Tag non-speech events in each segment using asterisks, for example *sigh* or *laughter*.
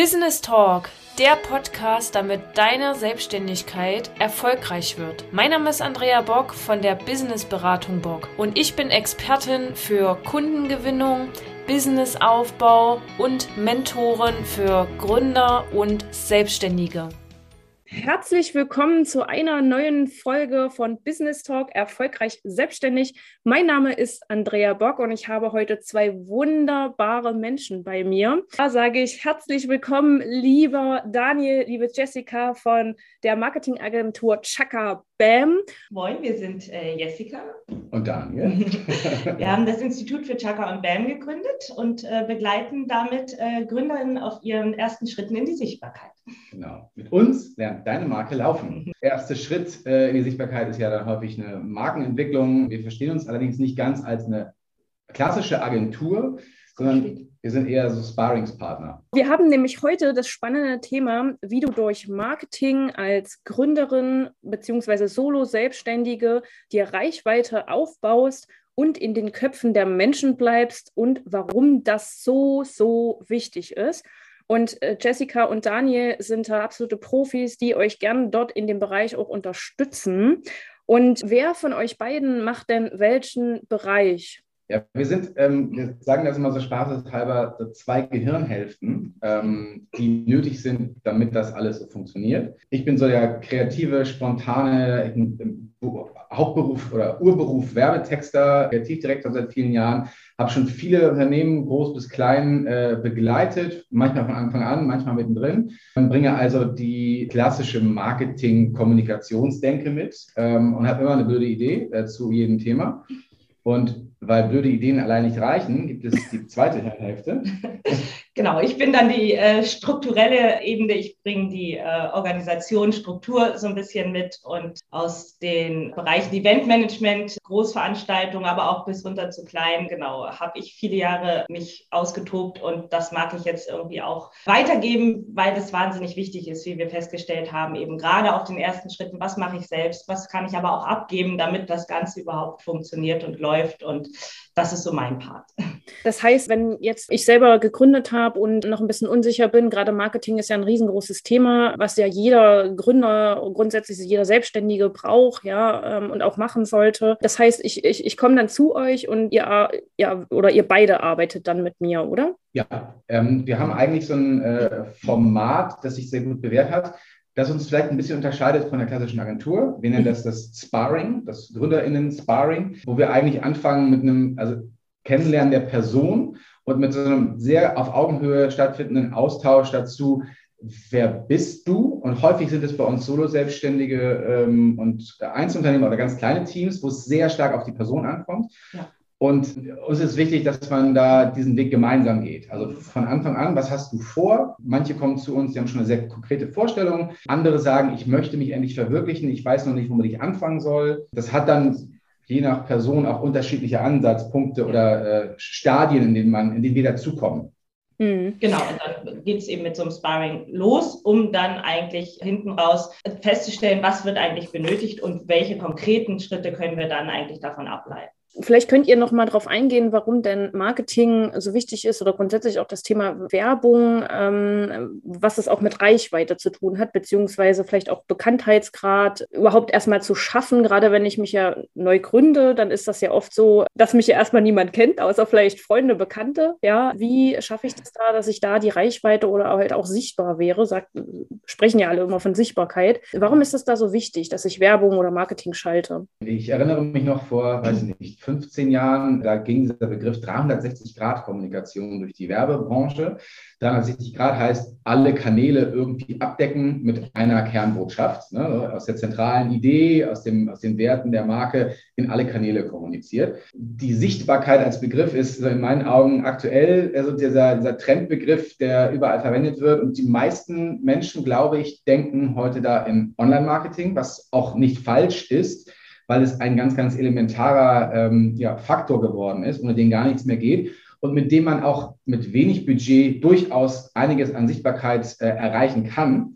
Business Talk, der Podcast, damit deine Selbstständigkeit erfolgreich wird. Mein Name ist Andrea Bock von der Business Beratung Bock und ich bin Expertin für Kundengewinnung, Businessaufbau und Mentorin für Gründer und Selbstständige. Herzlich willkommen zu einer neuen Folge von Business Talk Erfolgreich Selbstständig. Mein Name ist Andrea Bock und ich habe heute zwei wunderbare Menschen bei mir. Da sage ich herzlich willkommen, lieber Daniel, liebe Jessica von der Marketingagentur Chaka Bam. Moin, wir sind äh, Jessica. Und Daniel. *laughs* wir haben das Institut für Chaka und Bam gegründet und äh, begleiten damit äh, Gründerinnen auf ihren ersten Schritten in die Sichtbarkeit. Genau. Mit uns lernt deine Marke laufen. Der erste Schritt äh, in die Sichtbarkeit ist ja dann häufig eine Markenentwicklung. Wir verstehen uns allerdings nicht ganz als eine klassische Agentur, sondern wir sind eher so Sparringspartner. Wir haben nämlich heute das spannende Thema, wie du durch Marketing als Gründerin bzw. Solo-Selbstständige dir Reichweite aufbaust und in den Köpfen der Menschen bleibst und warum das so, so wichtig ist. Und äh, Jessica und Daniel sind da absolute Profis, die euch gerne dort in dem Bereich auch unterstützen. Und wer von euch beiden macht denn welchen Bereich? Ja, wir sind, ähm, wir sagen das immer so spaßeshalber, so zwei Gehirnhälften, ähm, die nötig sind, damit das alles so funktioniert. Ich bin so der kreative, spontane Hauptberuf oder Urberuf Werbetexter, Kreativdirektor seit vielen Jahren, habe schon viele Unternehmen, groß bis klein, äh, begleitet, manchmal von Anfang an, manchmal mittendrin. Und bringe also die klassische Marketing-Kommunikationsdenke mit ähm, und habe immer eine blöde Idee äh, zu jedem Thema. Und weil blöde Ideen allein nicht reichen, gibt es die zweite Hälfte. *laughs* Genau, ich bin dann die äh, strukturelle Ebene. Ich bringe die äh, Organisation, Struktur so ein bisschen mit und aus den Bereichen Eventmanagement, Großveranstaltungen, aber auch bis runter zu klein, genau, habe ich viele Jahre mich ausgetobt und das mag ich jetzt irgendwie auch weitergeben, weil das wahnsinnig wichtig ist, wie wir festgestellt haben, eben gerade auf den ersten Schritten, was mache ich selbst, was kann ich aber auch abgeben, damit das Ganze überhaupt funktioniert und läuft und das ist so mein Part. Das heißt, wenn jetzt ich selber gegründet habe und noch ein bisschen unsicher bin, gerade Marketing ist ja ein riesengroßes Thema, was ja jeder Gründer, grundsätzlich jeder Selbstständige braucht, ja, ähm, und auch machen sollte. Das heißt, ich, ich, ich komme dann zu euch und ihr, ja, oder ihr beide arbeitet dann mit mir, oder? Ja, ähm, wir haben eigentlich so ein äh, Format, das sich sehr gut bewährt hat das uns vielleicht ein bisschen unterscheidet von der klassischen Agentur. Wir nennen das das Sparring, das GründerInnen-Sparring, wo wir eigentlich anfangen mit einem, also Kennenlernen der Person und mit so einem sehr auf Augenhöhe stattfindenden Austausch dazu, wer bist du? Und häufig sind es bei uns Solo-Selbstständige ähm, und Einzelunternehmer oder ganz kleine Teams, wo es sehr stark auf die Person ankommt. Ja. Und uns ist wichtig, dass man da diesen Weg gemeinsam geht. Also von Anfang an, was hast du vor? Manche kommen zu uns, die haben schon eine sehr konkrete Vorstellung. Andere sagen, ich möchte mich endlich verwirklichen, ich weiß noch nicht, womit ich anfangen soll. Das hat dann je nach Person auch unterschiedliche Ansatzpunkte oder äh, Stadien, in denen man, in denen wir dazukommen. Mhm. Genau, und dann geht es eben mit so einem Sparring los, um dann eigentlich hinten raus festzustellen, was wird eigentlich benötigt und welche konkreten Schritte können wir dann eigentlich davon ableiten. Vielleicht könnt ihr noch mal darauf eingehen, warum denn Marketing so wichtig ist oder grundsätzlich auch das Thema Werbung, ähm, was es auch mit Reichweite zu tun hat, beziehungsweise vielleicht auch Bekanntheitsgrad überhaupt erstmal zu schaffen. Gerade wenn ich mich ja neu gründe, dann ist das ja oft so, dass mich ja erstmal niemand kennt, außer vielleicht Freunde, Bekannte. Ja, wie schaffe ich das da, dass ich da die Reichweite oder halt auch sichtbar wäre? Sagt, sprechen ja alle immer von Sichtbarkeit. Warum ist es da so wichtig, dass ich Werbung oder Marketing schalte? Ich erinnere mich noch vor, weiß ich nicht, 15 Jahren, da ging dieser Begriff 360-Grad-Kommunikation durch die Werbebranche. 360 Grad heißt, alle Kanäle irgendwie abdecken mit einer Kernbotschaft, ne? aus der zentralen Idee, aus, dem, aus den Werten der Marke in alle Kanäle kommuniziert. Die Sichtbarkeit als Begriff ist in meinen Augen aktuell also dieser, dieser Trendbegriff, der überall verwendet wird. Und die meisten Menschen, glaube ich, denken heute da in Online-Marketing, was auch nicht falsch ist weil es ein ganz, ganz elementarer ähm, ja, Faktor geworden ist, ohne den gar nichts mehr geht und mit dem man auch mit wenig Budget durchaus einiges an Sichtbarkeit äh, erreichen kann.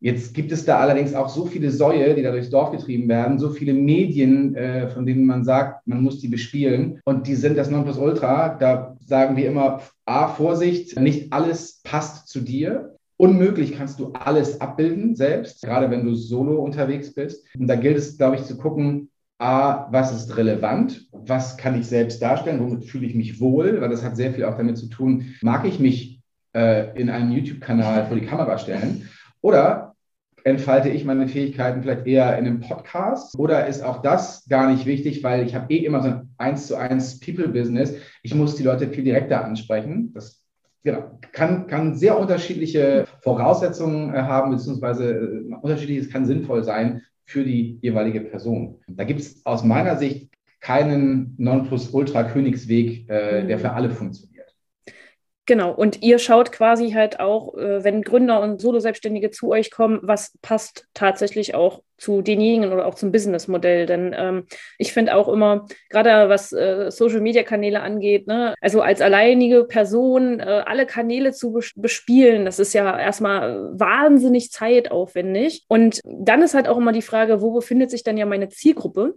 Jetzt gibt es da allerdings auch so viele Säue, die da durchs Dorf getrieben werden, so viele Medien, äh, von denen man sagt, man muss die bespielen. Und die sind das Nonplusultra. Da sagen wir immer, A, Vorsicht, nicht alles passt zu dir. Unmöglich kannst du alles abbilden selbst, gerade wenn du solo unterwegs bist. Und da gilt es, glaube ich, zu gucken, A, was ist relevant? Was kann ich selbst darstellen? Womit fühle ich mich wohl? Weil das hat sehr viel auch damit zu tun, mag ich mich äh, in einem YouTube-Kanal vor die Kamera stellen? Oder entfalte ich meine Fähigkeiten vielleicht eher in einem Podcast? Oder ist auch das gar nicht wichtig, weil ich habe eh immer so ein eins zu eins People-Business. Ich muss die Leute viel direkter ansprechen. Das genau, kann, kann sehr unterschiedliche Voraussetzungen äh, haben, beziehungsweise äh, unterschiedliches kann sinnvoll sein für die jeweilige Person. Da gibt es aus meiner Sicht keinen Nonplusultra-Königsweg, äh, der für alle funktioniert. Genau, und ihr schaut quasi halt auch, äh, wenn Gründer und Solo-Selbstständige zu euch kommen, was passt tatsächlich auch zu denjenigen oder auch zum Businessmodell. Denn ähm, ich finde auch immer, gerade was äh, Social-Media-Kanäle angeht, ne, also als alleinige Person äh, alle Kanäle zu bespielen, das ist ja erstmal wahnsinnig zeitaufwendig. Und dann ist halt auch immer die Frage, wo befindet sich dann ja meine Zielgruppe?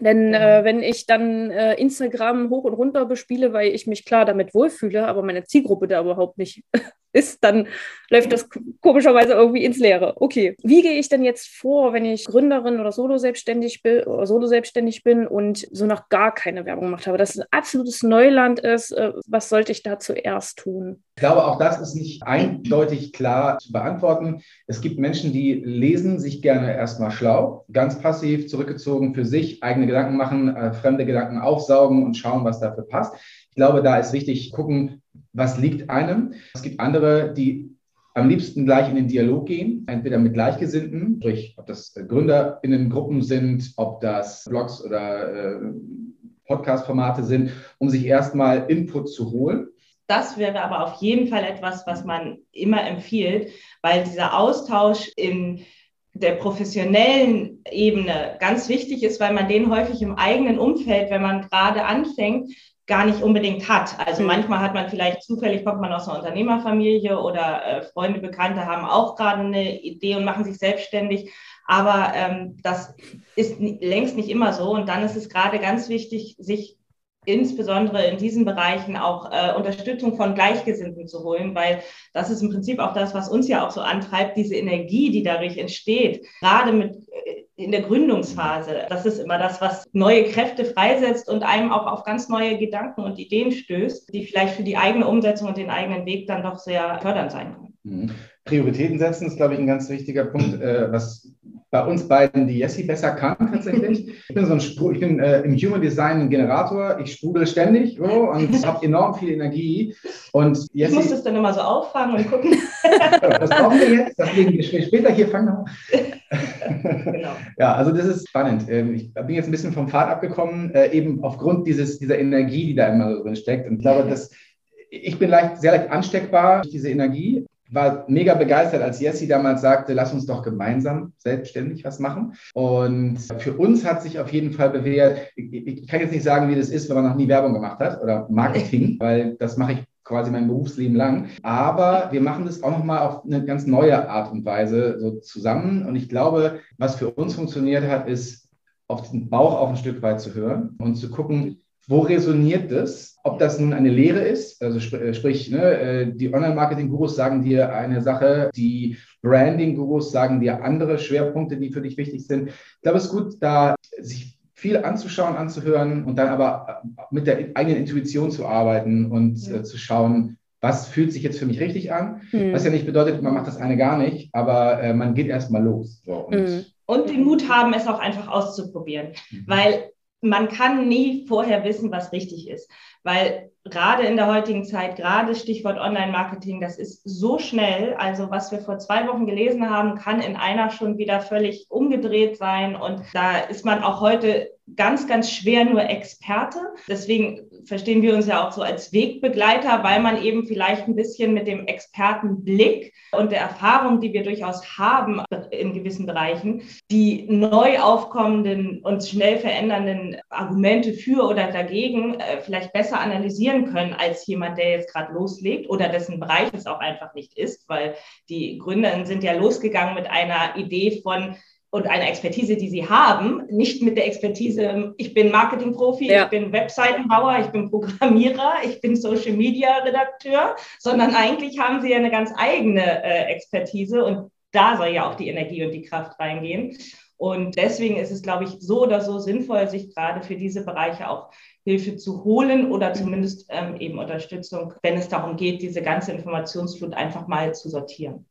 Denn äh, wenn ich dann äh, Instagram hoch und runter bespiele, weil ich mich klar damit wohlfühle, aber meine Zielgruppe da überhaupt nicht ist, dann läuft das komischerweise irgendwie ins Leere. Okay, wie gehe ich denn jetzt vor, wenn ich Gründerin oder Solo-Selbstständig bin, oder Solo-Selbstständig bin und so noch gar keine Werbung gemacht habe, dass es ein absolutes Neuland ist? Äh, was sollte ich da zuerst tun? Ich glaube, auch das ist nicht eindeutig klar zu beantworten. Es gibt Menschen, die lesen sich gerne erstmal schlau, ganz passiv, zurückgezogen für sich, eigene Gedanken machen, äh, fremde Gedanken aufsaugen und schauen, was dafür passt. Ich glaube, da ist wichtig, gucken, was liegt einem. Es gibt andere, die am liebsten gleich in den Dialog gehen, entweder mit Gleichgesinnten, sprich, ob das GründerInnengruppen sind, ob das Blogs oder äh, Podcast-Formate sind, um sich erstmal Input zu holen. Das wäre aber auf jeden Fall etwas, was man immer empfiehlt, weil dieser Austausch in der professionellen Ebene ganz wichtig ist, weil man den häufig im eigenen Umfeld, wenn man gerade anfängt, gar nicht unbedingt hat. Also mhm. manchmal hat man vielleicht zufällig, kommt man aus einer Unternehmerfamilie oder äh, Freunde, Bekannte haben auch gerade eine Idee und machen sich selbstständig. Aber ähm, das ist längst nicht immer so. Und dann ist es gerade ganz wichtig, sich insbesondere in diesen Bereichen auch äh, Unterstützung von Gleichgesinnten zu holen, weil das ist im Prinzip auch das, was uns ja auch so antreibt, diese Energie, die dadurch entsteht, gerade mit äh, in der Gründungsphase. Das ist immer das, was neue Kräfte freisetzt und einem auch auf ganz neue Gedanken und Ideen stößt, die vielleicht für die eigene Umsetzung und den eigenen Weg dann doch sehr fördernd sein können. Mhm. Prioritäten setzen ist, glaube ich, ein ganz wichtiger Punkt, äh, was bei uns beiden die Jessie besser kann tatsächlich. Ich bin so ein Spru ich bin äh, im Human Design ein Generator, ich sprudel ständig oh, und habe enorm viel Energie. Und Jessie, ich muss das dann immer so auffangen und gucken. *laughs* das brauchen wir jetzt, das legen wir später hier fangen. genau. Ja, also das ist spannend. Ähm, ich bin jetzt ein bisschen vom Pfad abgekommen, äh, eben aufgrund dieses, dieser Energie, die da immer drin steckt. Und ich glaube, dass ich bin leicht, sehr leicht ansteckbar durch diese Energie war mega begeistert, als Jessie damals sagte, lass uns doch gemeinsam selbstständig was machen. Und für uns hat sich auf jeden Fall bewährt, ich, ich kann jetzt nicht sagen, wie das ist, wenn man noch nie Werbung gemacht hat oder Marketing, weil das mache ich quasi mein Berufsleben lang. Aber wir machen das auch nochmal auf eine ganz neue Art und Weise so zusammen. Und ich glaube, was für uns funktioniert hat, ist, auf den Bauch auch ein Stück weit zu hören und zu gucken, wo resoniert das? Ob das nun eine Lehre ist, also sp äh, sprich, ne, äh, die Online-Marketing-Gurus sagen dir eine Sache, die Branding-Gurus sagen dir andere Schwerpunkte, die für dich wichtig sind. Ich glaube, es ist gut, da sich viel anzuschauen, anzuhören und dann aber äh, mit der eigenen Intuition zu arbeiten und ja. äh, zu schauen, was fühlt sich jetzt für mich richtig an. Mhm. Was ja nicht bedeutet, man macht das eine gar nicht, aber äh, man geht erstmal los. So, und, mhm. und, den Mut haben, es auch einfach auszuprobieren. Mhm. Weil man kann nie vorher wissen, was richtig ist, weil gerade in der heutigen Zeit, gerade Stichwort Online-Marketing, das ist so schnell. Also was wir vor zwei Wochen gelesen haben, kann in einer schon wieder völlig umgedreht sein. Und da ist man auch heute ganz, ganz schwer nur Experte. Deswegen verstehen wir uns ja auch so als Wegbegleiter, weil man eben vielleicht ein bisschen mit dem Expertenblick und der Erfahrung, die wir durchaus haben in gewissen Bereichen, die neu aufkommenden und schnell verändernden Argumente für oder dagegen äh, vielleicht besser analysieren können als jemand, der jetzt gerade loslegt oder dessen Bereich es auch einfach nicht ist, weil die Gründer sind ja losgegangen mit einer Idee von, und eine Expertise, die sie haben, nicht mit der Expertise, ich bin Marketingprofi, ja. ich bin Webseitenbauer, ich bin Programmierer, ich bin Social Media Redakteur, sondern eigentlich haben sie ja eine ganz eigene äh, Expertise und da soll ja auch die Energie und die Kraft reingehen. Und deswegen ist es, glaube ich, so oder so sinnvoll, sich gerade für diese Bereiche auch Hilfe zu holen oder zumindest ähm, eben Unterstützung, wenn es darum geht, diese ganze Informationsflut einfach mal zu sortieren.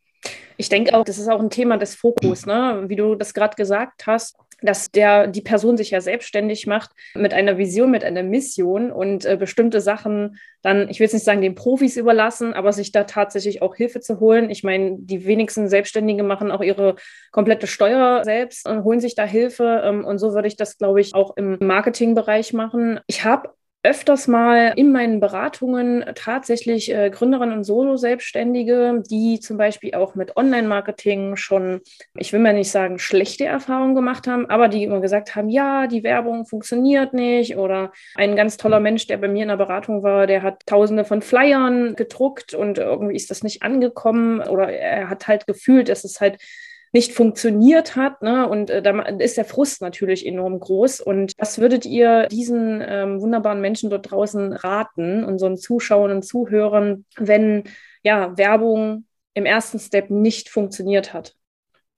Ich denke auch, das ist auch ein Thema des Fokus, ne? wie du das gerade gesagt hast, dass der, die Person sich ja selbstständig macht mit einer Vision, mit einer Mission und äh, bestimmte Sachen dann, ich will jetzt nicht sagen, den Profis überlassen, aber sich da tatsächlich auch Hilfe zu holen. Ich meine, die wenigsten Selbstständige machen auch ihre komplette Steuer selbst und holen sich da Hilfe. Ähm, und so würde ich das, glaube ich, auch im Marketingbereich machen. Ich habe öfters mal in meinen Beratungen tatsächlich äh, Gründerinnen und Solo-Selbstständige, die zum Beispiel auch mit Online-Marketing schon, ich will mal nicht sagen, schlechte Erfahrungen gemacht haben, aber die immer gesagt haben, ja, die Werbung funktioniert nicht. Oder ein ganz toller Mensch, der bei mir in der Beratung war, der hat tausende von Flyern gedruckt und irgendwie ist das nicht angekommen. Oder er hat halt gefühlt, dass es halt nicht funktioniert hat. Ne? Und äh, da ist der Frust natürlich enorm groß. Und was würdet ihr diesen ähm, wunderbaren Menschen dort draußen raten, unseren Zuschauern und Zuhörern, wenn ja Werbung im ersten Step nicht funktioniert hat?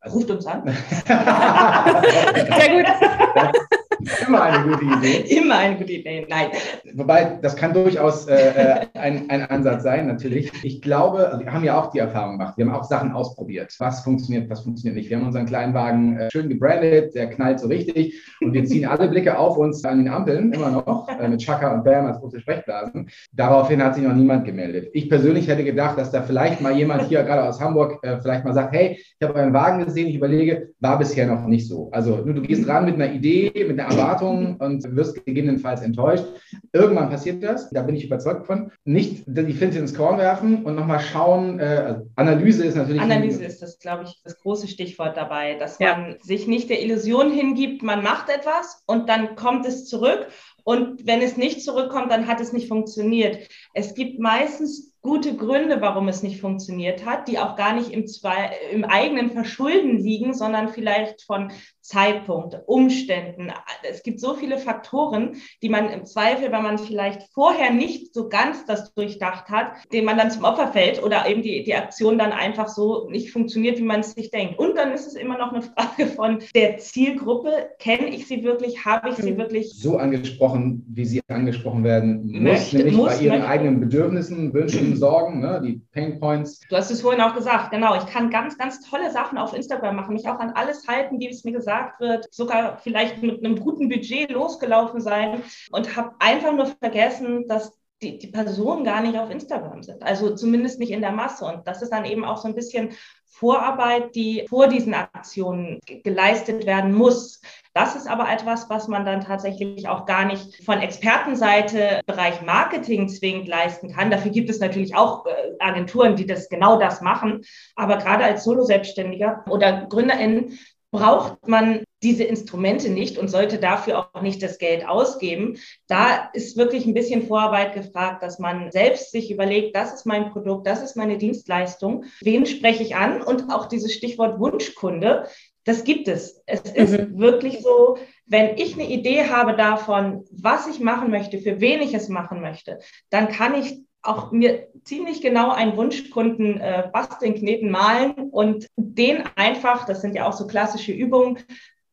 Ruft uns an. *laughs* Sehr gut. *laughs* Immer eine gute Idee. *laughs* Immer eine gute Idee, nein. Wobei, das kann durchaus äh, äh, ein, ein Ansatz sein, natürlich. Ich glaube, also wir haben ja auch die Erfahrung gemacht. Wir haben auch Sachen ausprobiert. Was funktioniert, was funktioniert nicht. Wir haben unseren kleinen Wagen äh, schön gebrandet, der knallt so richtig. Und wir ziehen alle Blicke auf uns an den Ampeln, immer noch, äh, mit Chaka und Bam als große Sprechblasen. Daraufhin hat sich noch niemand gemeldet. Ich persönlich hätte gedacht, dass da vielleicht mal jemand hier, gerade aus Hamburg, äh, vielleicht mal sagt, hey, ich habe euren Wagen gesehen, ich überlege, war bisher noch nicht so. Also du gehst ran mit einer Idee, mit einer Erwartungen *laughs* und wirst gegebenenfalls enttäuscht. Irgendwann passiert das, da bin ich überzeugt von. Nicht die Flinte ins Korn werfen und nochmal schauen. Äh, Analyse ist natürlich. Analyse ist das, glaube ich, das große Stichwort dabei, dass ja. man sich nicht der Illusion hingibt, man macht etwas und dann kommt es zurück. Und wenn es nicht zurückkommt, dann hat es nicht funktioniert. Es gibt meistens gute Gründe, warum es nicht funktioniert hat, die auch gar nicht im, zwei, im eigenen Verschulden liegen, sondern vielleicht von Zeitpunkt, Umständen. Es gibt so viele Faktoren, die man im Zweifel, wenn man vielleicht vorher nicht so ganz das durchdacht hat, dem man dann zum Opfer fällt oder eben die, die Aktion dann einfach so nicht funktioniert, wie man es sich denkt. Und dann ist es immer noch eine Frage von der Zielgruppe. Kenne ich sie wirklich? Habe ich sie hm. wirklich? So angesprochen, wie sie angesprochen werden muss, möchte, nämlich muss, bei ihren möchte. eigenen Bedürfnissen, Wünschen, Sorgen, ne, die Pain Points. Du hast es vorhin auch gesagt, genau. Ich kann ganz, ganz tolle Sachen auf Instagram machen, mich auch an alles halten, wie es mir gesagt wird, sogar vielleicht mit einem guten Budget losgelaufen sein und habe einfach nur vergessen, dass die, die Personen gar nicht auf Instagram sind. Also zumindest nicht in der Masse. Und das ist dann eben auch so ein bisschen Vorarbeit, die vor diesen Aktionen geleistet werden muss. Das ist aber etwas, was man dann tatsächlich auch gar nicht von Expertenseite Bereich Marketing zwingend leisten kann. Dafür gibt es natürlich auch äh, Agenturen, die das genau das machen. Aber gerade als Solo-Selbstständiger oder GründerInnen braucht man diese Instrumente nicht und sollte dafür auch nicht das Geld ausgeben. Da ist wirklich ein bisschen Vorarbeit gefragt, dass man selbst sich überlegt, das ist mein Produkt, das ist meine Dienstleistung, wen spreche ich an und auch dieses Stichwort Wunschkunde. Das gibt es. Es mhm. ist wirklich so, wenn ich eine Idee habe davon, was ich machen möchte, für wen ich es machen möchte, dann kann ich auch mir ziemlich genau einen Wunschkunden äh, basteln, kneten, malen und den einfach, das sind ja auch so klassische Übungen,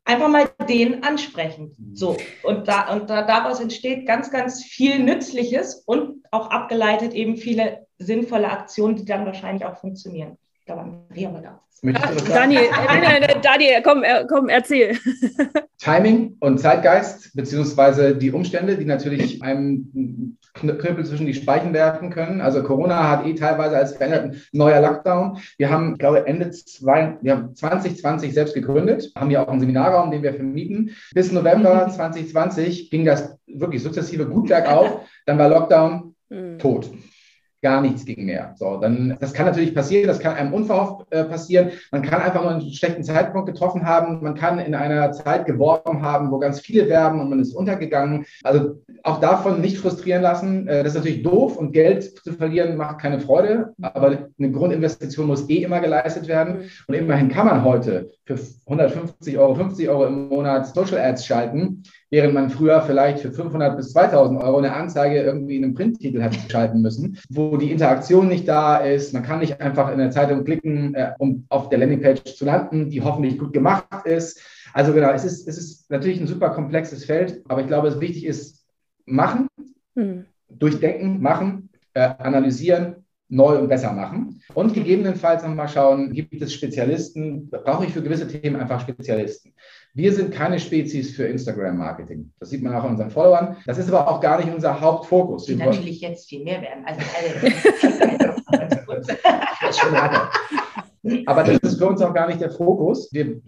einfach mal den ansprechen. So. Und, da, und da, daraus entsteht ganz, ganz viel Nützliches und auch abgeleitet eben viele sinnvolle Aktionen, die dann wahrscheinlich auch funktionieren. Da waren wir mal da. Daniel, äh, Daniel, komm, äh, komm, erzähl. Timing und Zeitgeist, beziehungsweise die Umstände, die natürlich einem Knüppel zwischen die Speichen werfen können. Also Corona hat eh teilweise als verändert neuer Lockdown. Wir haben, glaube Ende zwei, wir haben 2020 selbst gegründet, haben ja auch einen Seminarraum, den wir vermieten. Bis November 2020 mhm. ging das wirklich sukzessive gut bergauf. Dann war Lockdown mhm. tot. Gar nichts ging mehr. So, dann, das kann natürlich passieren, das kann einem unverhofft äh, passieren. Man kann einfach nur einen schlechten Zeitpunkt getroffen haben. Man kann in einer Zeit geworben haben, wo ganz viele werben und man ist untergegangen. Also auch davon nicht frustrieren lassen. Äh, das ist natürlich doof und Geld zu verlieren macht keine Freude, aber eine Grundinvestition muss eh immer geleistet werden. Und immerhin kann man heute für 150 Euro, 50 Euro im Monat Social Ads schalten während man früher vielleicht für 500 bis 2000 Euro eine Anzeige irgendwie in einem Printtitel hat schalten müssen, wo die Interaktion nicht da ist. Man kann nicht einfach in der Zeitung klicken, äh, um auf der Landingpage zu landen, die hoffentlich gut gemacht ist. Also genau, es ist, es ist natürlich ein super komplexes Feld, aber ich glaube, es wichtig ist, machen, mhm. durchdenken, machen, äh, analysieren, neu und besser machen. Und gegebenenfalls nochmal schauen, gibt es Spezialisten, brauche ich für gewisse Themen einfach Spezialisten. Wir sind keine Spezies für Instagram-Marketing. Das sieht man auch an unseren Followern. Das ist aber auch gar nicht unser Hauptfokus. Die natürlich jetzt viel mehr werden. Also *laughs* alle. aber das ist für uns auch gar nicht der Fokus. Wir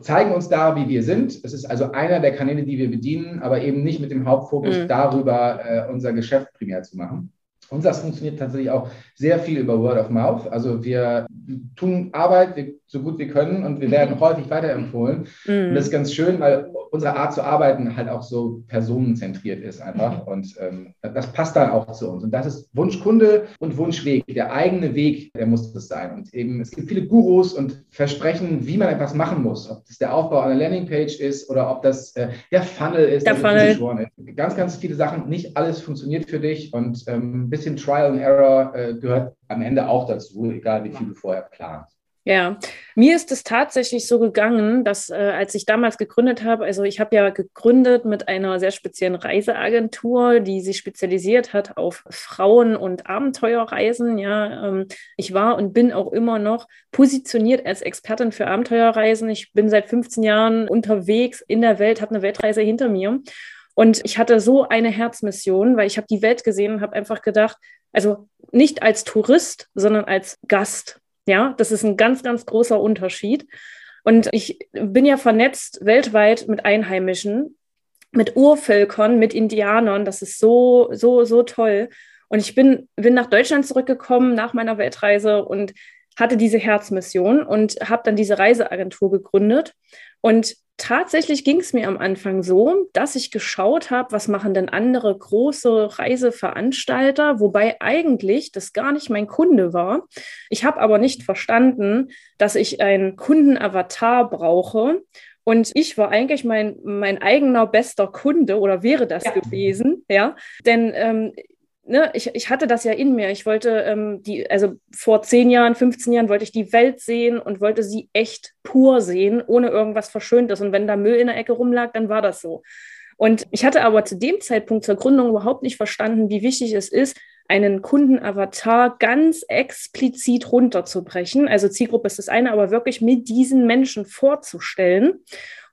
zeigen uns da, wie wir sind. Es ist also einer der Kanäle, die wir bedienen, aber eben nicht mit dem Hauptfokus mhm. darüber, äh, unser Geschäft primär zu machen. Und das funktioniert tatsächlich auch sehr viel über Word of Mouth. Also wir tun Arbeit so gut wir können und wir werden mhm. häufig weiterempfohlen. Mhm. Und das ist ganz schön, weil unsere Art zu arbeiten halt auch so personenzentriert ist einfach. Mhm. Und ähm, das passt dann auch zu uns. Und das ist Wunschkunde und Wunschweg. Der eigene Weg, der muss das sein. Und eben, es gibt viele Gurus und Versprechen, wie man etwas machen muss. Ob das der Aufbau einer Landingpage ist oder ob das äh, der Funnel ist. Der Funnel. Ist. Ganz, ganz viele Sachen. Nicht alles funktioniert für dich und ähm, bisschen Trial and Error äh, gehört am Ende auch dazu, egal wie viel du vorher planst. Ja, mir ist es tatsächlich so gegangen, dass äh, als ich damals gegründet habe, also ich habe ja gegründet mit einer sehr speziellen Reiseagentur, die sich spezialisiert hat auf Frauen- und Abenteuerreisen. Ja, ähm, ich war und bin auch immer noch positioniert als Expertin für Abenteuerreisen. Ich bin seit 15 Jahren unterwegs in der Welt, habe eine Weltreise hinter mir. Und ich hatte so eine Herzmission, weil ich habe die Welt gesehen und habe einfach gedacht, also nicht als Tourist, sondern als Gast. Ja, das ist ein ganz, ganz großer Unterschied. Und ich bin ja vernetzt weltweit mit Einheimischen, mit Urvölkern, mit Indianern. Das ist so, so, so toll. Und ich bin, bin nach Deutschland zurückgekommen nach meiner Weltreise und hatte diese Herzmission und habe dann diese Reiseagentur gegründet. Und tatsächlich ging es mir am Anfang so, dass ich geschaut habe, was machen denn andere große Reiseveranstalter, wobei eigentlich das gar nicht mein Kunde war. Ich habe aber nicht verstanden, dass ich einen Kundenavatar brauche. Und ich war eigentlich mein, mein eigener bester Kunde oder wäre das ja. gewesen, ja. Denn ähm, ne, ich, ich hatte das ja in mir. Ich wollte ähm, die, also vor 10 Jahren, 15 Jahren wollte ich die Welt sehen und wollte sie echt pur sehen, ohne irgendwas Verschöntes. Und wenn da Müll in der Ecke rumlag, dann war das so. Und ich hatte aber zu dem Zeitpunkt zur Gründung überhaupt nicht verstanden, wie wichtig es ist, einen Kundenavatar ganz explizit runterzubrechen. Also Zielgruppe ist das eine, aber wirklich mit diesen Menschen vorzustellen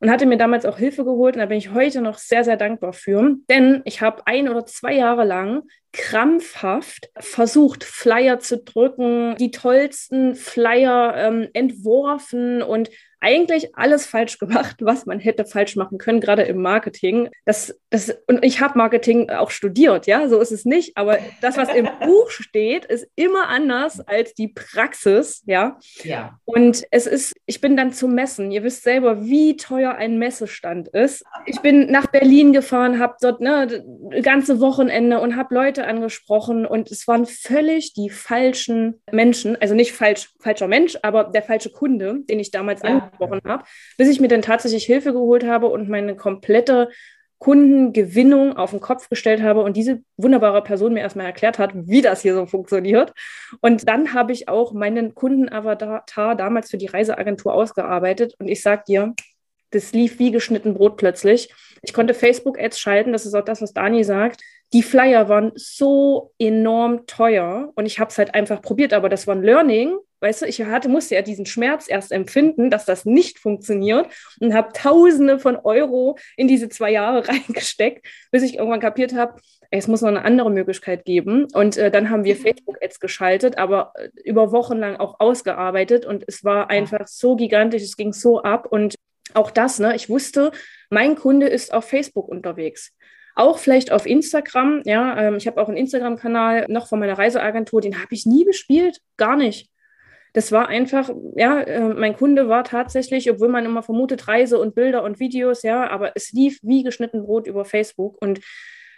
und hatte mir damals auch Hilfe geholt und da bin ich heute noch sehr, sehr dankbar für. Denn ich habe ein oder zwei Jahre lang krampfhaft versucht, Flyer zu drücken, die tollsten Flyer ähm, entworfen und eigentlich alles falsch gemacht, was man hätte falsch machen können, gerade im Marketing. Das, das, und ich habe Marketing auch studiert, ja, so ist es nicht. Aber das, was im *laughs* Buch steht, ist immer anders als die Praxis, ja. Ja. Und es ist, ich bin dann zum Messen. Ihr wisst selber, wie teuer ein Messestand ist. Ich bin nach Berlin gefahren, habe dort ne ganze Wochenende und habe Leute angesprochen und es waren völlig die falschen Menschen, also nicht falsch, falscher Mensch, aber der falsche Kunde, den ich damals ja angesprochen habe, bis ich mir dann tatsächlich Hilfe geholt habe und meine komplette Kundengewinnung auf den Kopf gestellt habe und diese wunderbare Person mir erstmal erklärt hat, wie das hier so funktioniert. Und dann habe ich auch meinen Kundenavatar damals für die Reiseagentur ausgearbeitet und ich sage dir, das lief wie geschnitten Brot plötzlich. Ich konnte Facebook-Ads schalten, das ist auch das, was Dani sagt. Die Flyer waren so enorm teuer und ich habe es halt einfach probiert, aber das war ein Learning, Weißt du, ich hatte, musste ja diesen Schmerz erst empfinden, dass das nicht funktioniert und habe Tausende von Euro in diese zwei Jahre *laughs* reingesteckt, bis ich irgendwann kapiert habe, es muss noch eine andere Möglichkeit geben. Und äh, dann haben wir mhm. Facebook-Ads geschaltet, aber äh, über Wochen lang auch ausgearbeitet und es war einfach so gigantisch, es ging so ab und auch das, ne, ich wusste, mein Kunde ist auf Facebook unterwegs. Auch vielleicht auf Instagram, ja, ähm, ich habe auch einen Instagram-Kanal noch von meiner Reiseagentur, den habe ich nie bespielt, gar nicht. Das war einfach, ja, äh, mein Kunde war tatsächlich, obwohl man immer vermutet, Reise und Bilder und Videos, ja, aber es lief wie geschnitten Brot über Facebook. Und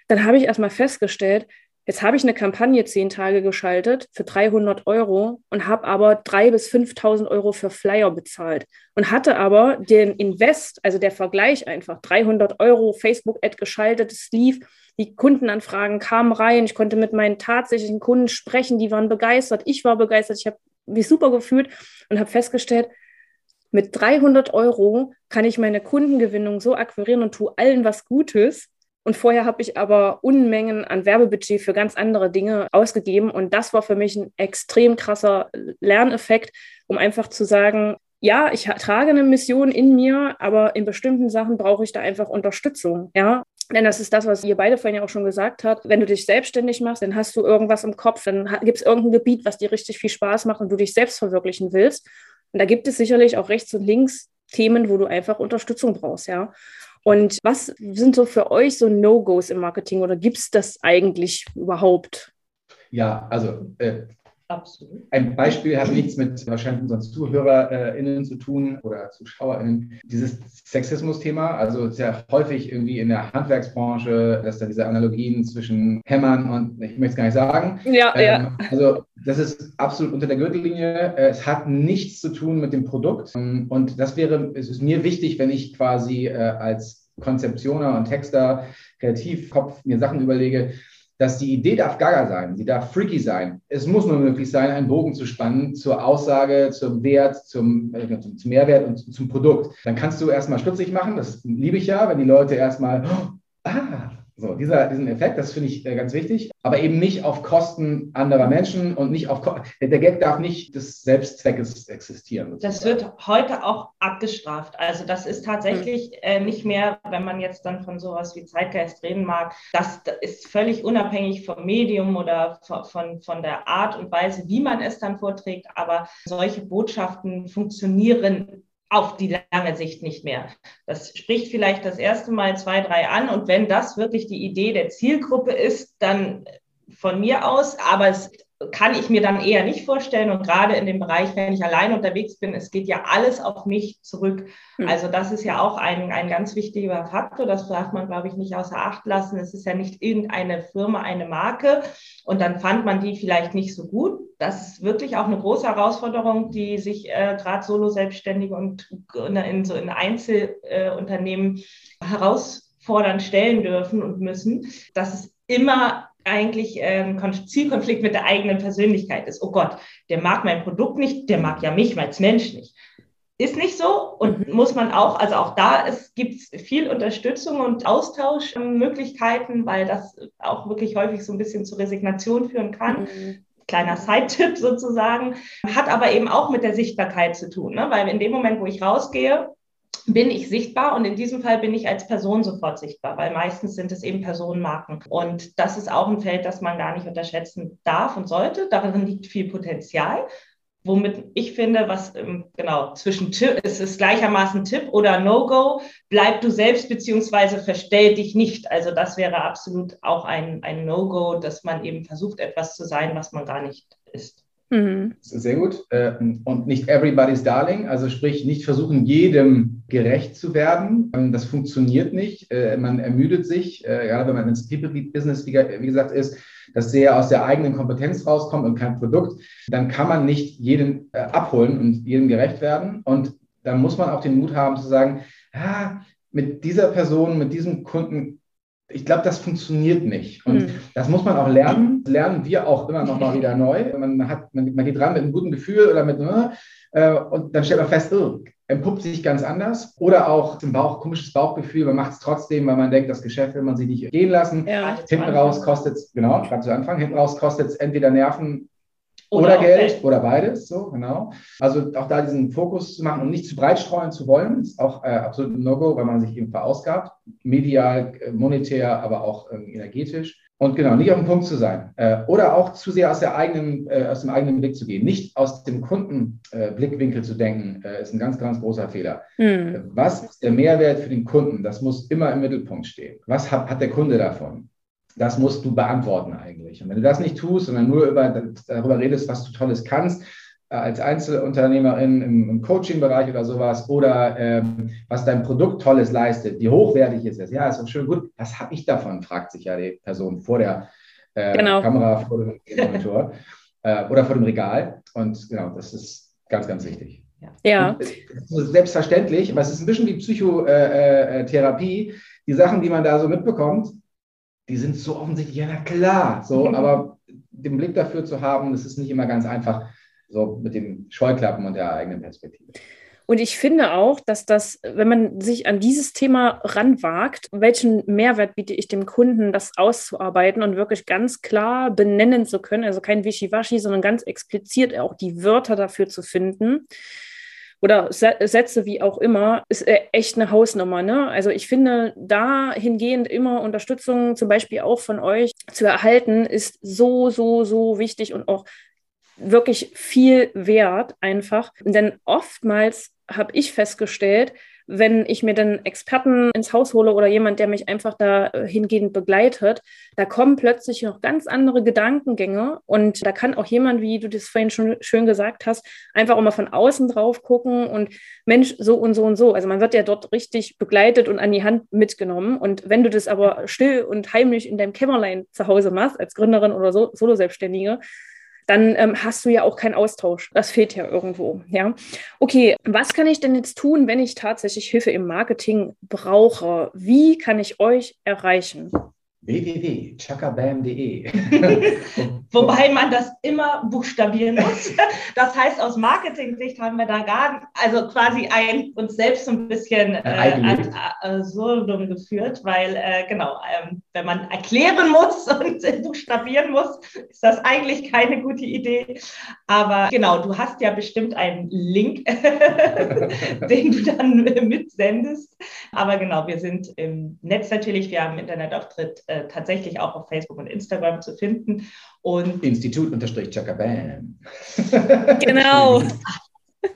dann habe ich erstmal festgestellt, Jetzt habe ich eine Kampagne zehn Tage geschaltet für 300 Euro und habe aber 3.000 bis 5.000 Euro für Flyer bezahlt und hatte aber den Invest, also der Vergleich einfach, 300 Euro Facebook-Ad geschaltet, es lief, die Kundenanfragen kamen rein, ich konnte mit meinen tatsächlichen Kunden sprechen, die waren begeistert, ich war begeistert, ich habe mich super gefühlt und habe festgestellt, mit 300 Euro kann ich meine Kundengewinnung so akquirieren und tue allen was Gutes und vorher habe ich aber Unmengen an Werbebudget für ganz andere Dinge ausgegeben. Und das war für mich ein extrem krasser Lerneffekt, um einfach zu sagen, ja, ich trage eine Mission in mir, aber in bestimmten Sachen brauche ich da einfach Unterstützung. Ja, denn das ist das, was ihr beide vorhin ja auch schon gesagt habt. Wenn du dich selbstständig machst, dann hast du irgendwas im Kopf, dann gibt es irgendein Gebiet, was dir richtig viel Spaß macht und du dich selbst verwirklichen willst. Und da gibt es sicherlich auch rechts und links Themen, wo du einfach Unterstützung brauchst, ja. Und was sind so für euch so No-Gos im Marketing oder gibt es das eigentlich überhaupt? Ja, also äh, Absolut. Ein Beispiel hat nichts mit wahrscheinlich unseren ZuhörerInnen zu tun oder ZuschauerInnen. Dieses Sexismus-Thema, also sehr häufig irgendwie in der Handwerksbranche, dass da diese Analogien zwischen Hämmern und, ich möchte es gar nicht sagen. Ja, ähm, ja. Also, das ist absolut unter der Gürtellinie. Es hat nichts zu tun mit dem Produkt. Und das wäre, es ist mir wichtig, wenn ich quasi äh, als Konzeptioner und Texter, Kreativkopf mir Sachen überlege, dass die Idee darf gaga sein, sie darf freaky sein. Es muss nur möglich sein, einen Bogen zu spannen zur Aussage, zum Wert, zum, äh, zum Mehrwert und zum Produkt. Dann kannst du erstmal stutzig machen, das liebe ich ja, wenn die Leute erstmal, oh, ah, so, dieser, diesen Effekt, das finde ich äh, ganz wichtig, aber eben nicht auf Kosten anderer Menschen und nicht auf, Ko der Gag darf nicht des Selbstzweckes existieren. Sozusagen. Das wird heute auch abgestraft. Also das ist tatsächlich mhm. äh, nicht mehr, wenn man jetzt dann von sowas wie Zeitgeist reden mag, das, das ist völlig unabhängig vom Medium oder von, von, von der Art und Weise, wie man es dann vorträgt. Aber solche Botschaften funktionieren auf die lange Sicht nicht mehr. Das spricht vielleicht das erste Mal zwei, drei an. Und wenn das wirklich die Idee der Zielgruppe ist, dann von mir aus. Aber es kann ich mir dann eher nicht vorstellen. Und gerade in dem Bereich, wenn ich allein unterwegs bin, es geht ja alles auf mich zurück. Hm. Also das ist ja auch ein, ein ganz wichtiger Faktor. Das darf man, glaube ich, nicht außer Acht lassen. Es ist ja nicht irgendeine Firma, eine Marke. Und dann fand man die vielleicht nicht so gut. Das ist wirklich auch eine große Herausforderung, die sich äh, gerade Solo-Selbstständige und in, so in Einzelunternehmen äh, herausfordern, stellen dürfen und müssen, dass es immer eigentlich ein ähm, Zielkonflikt mit der eigenen Persönlichkeit ist. Oh Gott, der mag mein Produkt nicht, der mag ja mich als Mensch nicht. Ist nicht so und mhm. muss man auch, also auch da es gibt viel Unterstützung und Austauschmöglichkeiten, weil das auch wirklich häufig so ein bisschen zur Resignation führen kann. Mhm kleiner Side-Tipp sozusagen, hat aber eben auch mit der Sichtbarkeit zu tun, ne? weil in dem Moment, wo ich rausgehe, bin ich sichtbar und in diesem Fall bin ich als Person sofort sichtbar, weil meistens sind es eben Personenmarken. Und das ist auch ein Feld, das man gar nicht unterschätzen darf und sollte. Darin liegt viel Potenzial. Womit ich finde, was ähm, genau zwischen Tipp, es ist gleichermaßen Tipp oder No-Go, bleib du selbst beziehungsweise verstell dich nicht. Also das wäre absolut auch ein, ein No-Go, dass man eben versucht, etwas zu sein, was man gar nicht ist. Mhm. Sehr gut. Äh, und nicht everybody's darling, also sprich, nicht versuchen, jedem gerecht zu werden. Ähm, das funktioniert nicht. Äh, man ermüdet sich, äh, gerade wenn man ins People-Business, wie gesagt, ist, das sehr aus der eigenen Kompetenz rauskommt und kein Produkt, dann kann man nicht jeden abholen und jedem gerecht werden. Und dann muss man auch den Mut haben zu sagen, ah, mit dieser Person, mit diesem Kunden ich glaube, das funktioniert nicht. Und mhm. das muss man auch lernen. Lernen wir auch immer noch mal wieder neu. Man, hat, man, man geht ran mit einem guten Gefühl oder mit, äh, und dann stellt man fest, oh, entpuppt sich ganz anders. Oder auch ein Bauch, komisches Bauchgefühl, man macht es trotzdem, weil man denkt, das Geschäft will man sich nicht gehen lassen. Ja, hinten raus kostet es, genau, gerade zu Anfang, hinten raus kostet es entweder Nerven oder, oder Geld oder beides, so genau. Also auch da diesen Fokus zu machen und nicht zu breit streuen zu wollen, ist auch äh, absolut ein No-Go, weil man sich eben verausgabt, medial, äh, monetär, aber auch ähm, energetisch. Und genau, nicht auf dem Punkt zu sein. Äh, oder auch zu sehr aus, der eigenen, äh, aus dem eigenen Blick zu gehen. Nicht aus dem Kundenblickwinkel äh, zu denken, äh, ist ein ganz, ganz großer Fehler. Mhm. Was ist der Mehrwert für den Kunden? Das muss immer im Mittelpunkt stehen. Was hat, hat der Kunde davon? Das musst du beantworten eigentlich. Und wenn du das nicht tust, sondern nur über, darüber redest, was du Tolles kannst, äh, als Einzelunternehmerin im, im Coaching-Bereich oder sowas oder ähm, was dein Produkt Tolles leistet, wie hochwertig ist es. Ja, ist doch schön gut. Was habe ich davon, fragt sich ja die Person vor der äh, genau. Kamera, vor dem Monitor *laughs* äh, oder vor dem Regal. Und genau, das ist ganz, ganz wichtig. Ja. Und, selbstverständlich, aber es ist ein bisschen wie Psychotherapie. Die Sachen, die man da so mitbekommt, die sind so offensichtlich, ja, na klar, so, aber den Blick dafür zu haben, das ist nicht immer ganz einfach so mit den Scheuklappen und der eigenen Perspektive. Und ich finde auch, dass das, wenn man sich an dieses Thema ranwagt, welchen Mehrwert biete ich dem Kunden, das auszuarbeiten und wirklich ganz klar benennen zu können, also kein Wischiwaschi, sondern ganz explizit auch die Wörter dafür zu finden oder Sätze wie auch immer, ist äh, echt eine Hausnummer. Ne? Also ich finde, dahingehend immer Unterstützung zum Beispiel auch von euch zu erhalten, ist so, so, so wichtig und auch wirklich viel wert einfach. Denn oftmals habe ich festgestellt, wenn ich mir dann Experten ins Haus hole oder jemand, der mich einfach da äh, hingehend begleitet, da kommen plötzlich noch ganz andere Gedankengänge und da kann auch jemand, wie du das vorhin schon schön gesagt hast, einfach auch mal von außen drauf gucken und Mensch, so und so und so. Also man wird ja dort richtig begleitet und an die Hand mitgenommen und wenn du das aber still und heimlich in deinem Kämmerlein zu Hause machst, als Gründerin oder so, Solo-Selbstständige, dann ähm, hast du ja auch keinen Austausch. Das fehlt ja irgendwo. Ja. Okay, was kann ich denn jetzt tun, wenn ich tatsächlich Hilfe im Marketing brauche? Wie kann ich euch erreichen? www.chakabam.de. *laughs* Wobei man das immer buchstabieren muss. Das heißt, aus Marketing-Sicht haben wir da gar, also quasi ein, uns selbst so ein bisschen äh, ad geführt, weil äh, genau, ähm, wenn man erklären muss *laughs* und äh, buchstabieren muss, ist das eigentlich keine gute Idee. Aber genau, du hast ja bestimmt einen Link, *laughs* den du dann mitsendest. Aber genau, wir sind im Netz natürlich, wir haben Internetauftritt äh, äh, tatsächlich auch auf Facebook und Instagram zu finden. Und Institut unterstrich Chakabam. Genau. *laughs*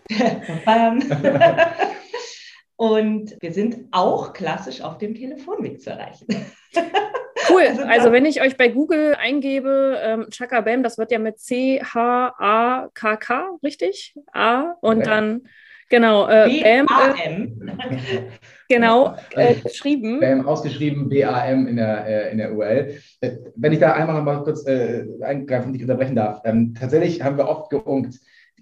*laughs* und wir sind auch klassisch auf dem Telefonweg zu erreichen. *laughs* Cool. Also, also, wenn ich euch bei Google eingebe, ähm, Chaka Bam, das wird ja mit C-H-A-K-K, richtig? A und ja. dann Genau, äh, BAM. Äh, genau, äh, geschrieben. BAM ausgeschrieben, BAM in der, äh, in der URL. Äh, wenn ich da einmal noch mal kurz äh, eingreifen und dich unterbrechen darf. Ähm, tatsächlich haben wir oft geunkt,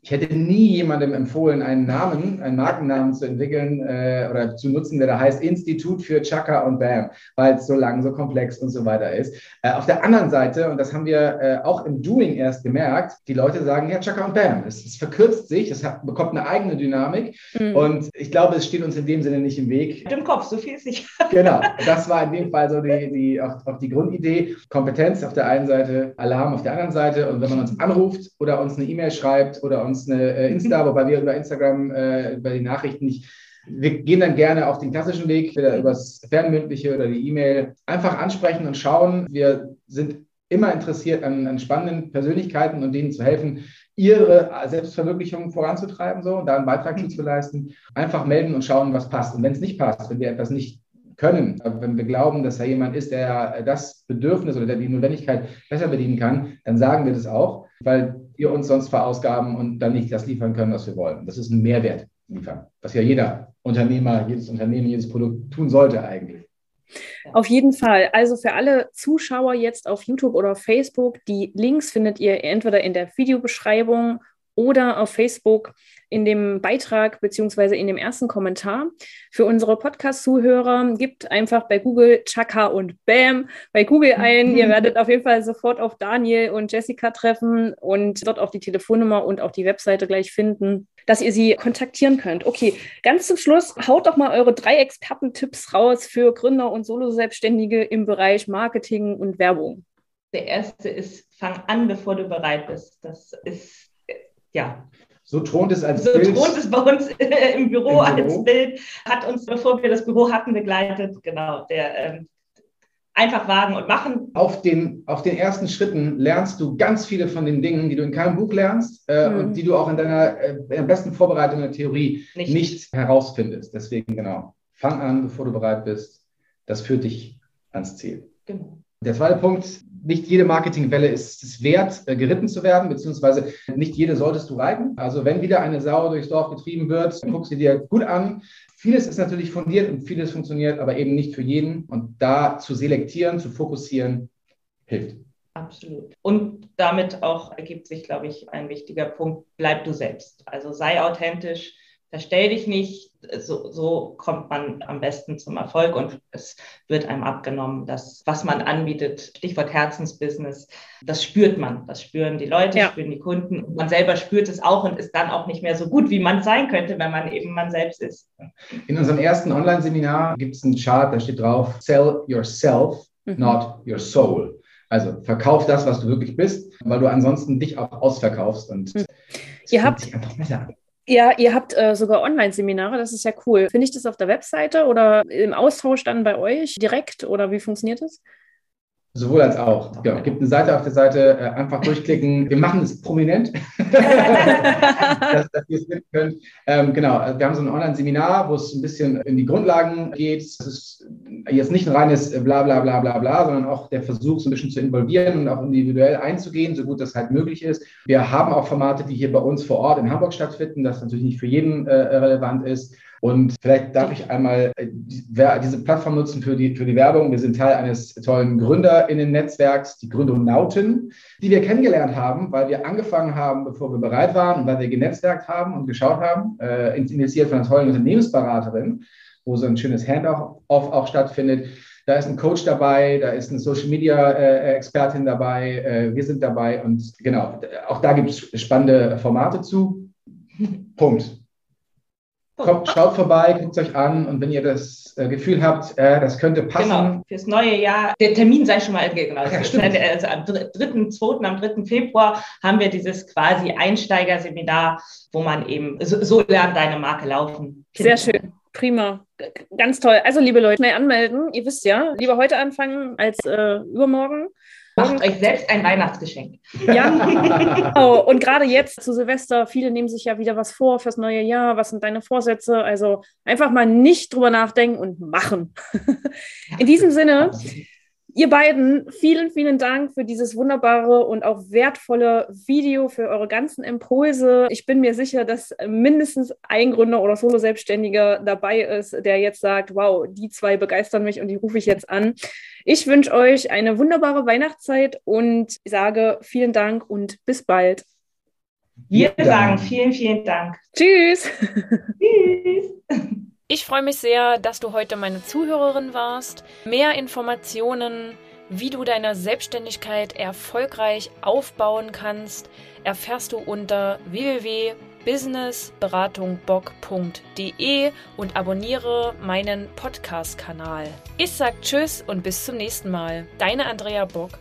ich hätte nie jemandem empfohlen, einen Namen, einen Markennamen zu entwickeln äh, oder zu nutzen, der da heißt Institut für Chaka und Bam, weil es so lang, so komplex und so weiter ist. Äh, auf der anderen Seite, und das haben wir äh, auch im Doing erst gemerkt, die Leute sagen, ja, Chaka und Bam, es, es verkürzt sich, es hat, bekommt eine eigene Dynamik mhm. und ich glaube, es steht uns in dem Sinne nicht im Weg. Mit dem Kopf, so viel ist sicher. *laughs* Genau, das war in dem Fall so die, die, auch, auch die Grundidee. Kompetenz auf der einen Seite, Alarm auf der anderen Seite und wenn man uns anruft oder uns eine E-Mail schreibt oder uns uns eine äh, Insta, wobei wir über Instagram, äh, über die Nachrichten nicht wir gehen dann gerne auf den klassischen Weg, über das Fernmündliche oder die E-Mail. Einfach ansprechen und schauen. Wir sind immer interessiert an, an, spannenden Persönlichkeiten und denen zu helfen, ihre Selbstverwirklichung voranzutreiben, so, und da einen Beitrag zu leisten. Einfach melden und schauen, was passt. Und wenn es nicht passt, wenn wir etwas nicht können, wenn wir glauben, dass da jemand ist, der das Bedürfnis oder der die Notwendigkeit besser bedienen kann, dann sagen wir das auch, weil wir uns sonst verausgaben und dann nicht das liefern können, was wir wollen. Das ist ein Mehrwert liefern, was ja jeder Unternehmer, jedes Unternehmen, jedes Produkt tun sollte eigentlich. Auf jeden Fall. Also für alle Zuschauer jetzt auf YouTube oder Facebook, die Links findet ihr entweder in der Videobeschreibung oder auf Facebook in dem Beitrag beziehungsweise in dem ersten Kommentar. Für unsere Podcast-Zuhörer gibt einfach bei Google Chaka und Bam bei Google ein. Ihr *laughs* werdet auf jeden Fall sofort auf Daniel und Jessica treffen und dort auch die Telefonnummer und auch die Webseite gleich finden, dass ihr sie kontaktieren könnt. Okay, ganz zum Schluss, haut doch mal eure drei Expertentipps raus für Gründer und Solo-Selbstständige im Bereich Marketing und Werbung. Der erste ist, fang an, bevor du bereit bist. Das ist ja. So thront es als so Bild. So thront es bei uns im Büro, im Büro als Bild. Hat uns, bevor wir das Büro hatten, begleitet. Genau, der ähm, einfach wagen und machen. Auf den, auf den ersten Schritten lernst du ganz viele von den Dingen, die du in keinem Buch lernst äh, mhm. und die du auch in deiner, äh, in der besten Vorbereitung der Theorie nicht. nicht herausfindest. Deswegen genau, fang an, bevor du bereit bist. Das führt dich ans Ziel. Genau. Der zweite Punkt, nicht jede Marketingwelle ist es wert, äh, geritten zu werden, beziehungsweise nicht jede solltest du reiten. Also wenn wieder eine Sau durchs Dorf getrieben wird, guck sie dir gut an. Vieles ist natürlich fundiert und vieles funktioniert, aber eben nicht für jeden. Und da zu selektieren, zu fokussieren, hilft. Absolut. Und damit auch ergibt sich, glaube ich, ein wichtiger Punkt, bleib du selbst. Also sei authentisch, verstell dich nicht, so, so kommt man am besten zum Erfolg und es wird einem abgenommen, dass was man anbietet, Stichwort Herzensbusiness, das spürt man, das spüren die Leute, ja. spüren die Kunden und man selber spürt es auch und ist dann auch nicht mehr so gut, wie man sein könnte, wenn man eben man selbst ist. In unserem ersten Online-Seminar gibt es einen Chart, da steht drauf, sell yourself, mhm. not your soul. Also verkauf das, was du wirklich bist, weil du ansonsten dich auch ausverkaufst und mhm. Ihr habt, einfach besser ja, ihr habt äh, sogar Online-Seminare, das ist ja cool. Finde ich das auf der Webseite oder im Austausch dann bei euch direkt oder wie funktioniert das? Sowohl als auch. Genau. Gibt eine Seite auf der Seite, äh, einfach durchklicken. *laughs* Wir machen es prominent, *laughs* dass, dass ihr es finden könnt. Ähm, genau, also wir haben so ein Online-Seminar, wo es ein bisschen in die Grundlagen geht. Es ist jetzt nicht ein reines bla bla bla bla bla, sondern auch der Versuch, so ein bisschen zu involvieren und auch individuell einzugehen, so gut das halt möglich ist. Wir haben auch Formate, die hier bei uns vor Ort in Hamburg stattfinden, das natürlich nicht für jeden äh, relevant ist. Und vielleicht darf ich einmal äh, diese Plattform nutzen für die, für die Werbung. Wir sind Teil eines tollen GründerInnen-Netzwerks, die Gründonauten, die wir kennengelernt haben, weil wir angefangen haben, bevor wir bereit waren und weil wir genetzwerkt haben und geschaut haben, äh, initiiert von einer tollen Unternehmensberaterin, wo so ein schönes Handoff auch stattfindet. Da ist ein Coach dabei, da ist eine Social Media äh, Expertin dabei, äh, wir sind dabei und genau, auch da gibt es spannende Formate zu. Punkt. Kommt, schaut vorbei, guckt es euch an und wenn ihr das äh, Gefühl habt, äh, das könnte passen. Genau, fürs neue Jahr. Der Termin sei schon mal genau. Ja, also am 3.2., am 3. Februar haben wir dieses quasi Einsteigerseminar, wo man eben so, so lernt deine Marke laufen. Sehr schön. Prima. Ganz toll. Also, liebe Leute, schnell anmelden. Ihr wisst ja, lieber heute anfangen als äh, übermorgen. Macht euch selbst ein Weihnachtsgeschenk. Ja, oh, *laughs* und gerade jetzt zu Silvester, viele nehmen sich ja wieder was vor fürs neue Jahr. Was sind deine Vorsätze? Also einfach mal nicht drüber nachdenken und machen. In diesem Sinne, Ihr beiden, vielen, vielen Dank für dieses wunderbare und auch wertvolle Video, für eure ganzen Impulse. Ich bin mir sicher, dass mindestens ein Gründer oder Solo-Selbstständiger dabei ist, der jetzt sagt, wow, die zwei begeistern mich und die rufe ich jetzt an. Ich wünsche euch eine wunderbare Weihnachtszeit und sage vielen Dank und bis bald. Wir sagen vielen, vielen Dank. Tschüss. Tschüss. *laughs* Ich freue mich sehr, dass du heute meine Zuhörerin warst. Mehr Informationen, wie du deine Selbstständigkeit erfolgreich aufbauen kannst, erfährst du unter www.businessberatungbock.de und abonniere meinen Podcast-Kanal. Ich sag Tschüss und bis zum nächsten Mal. Deine Andrea Bock.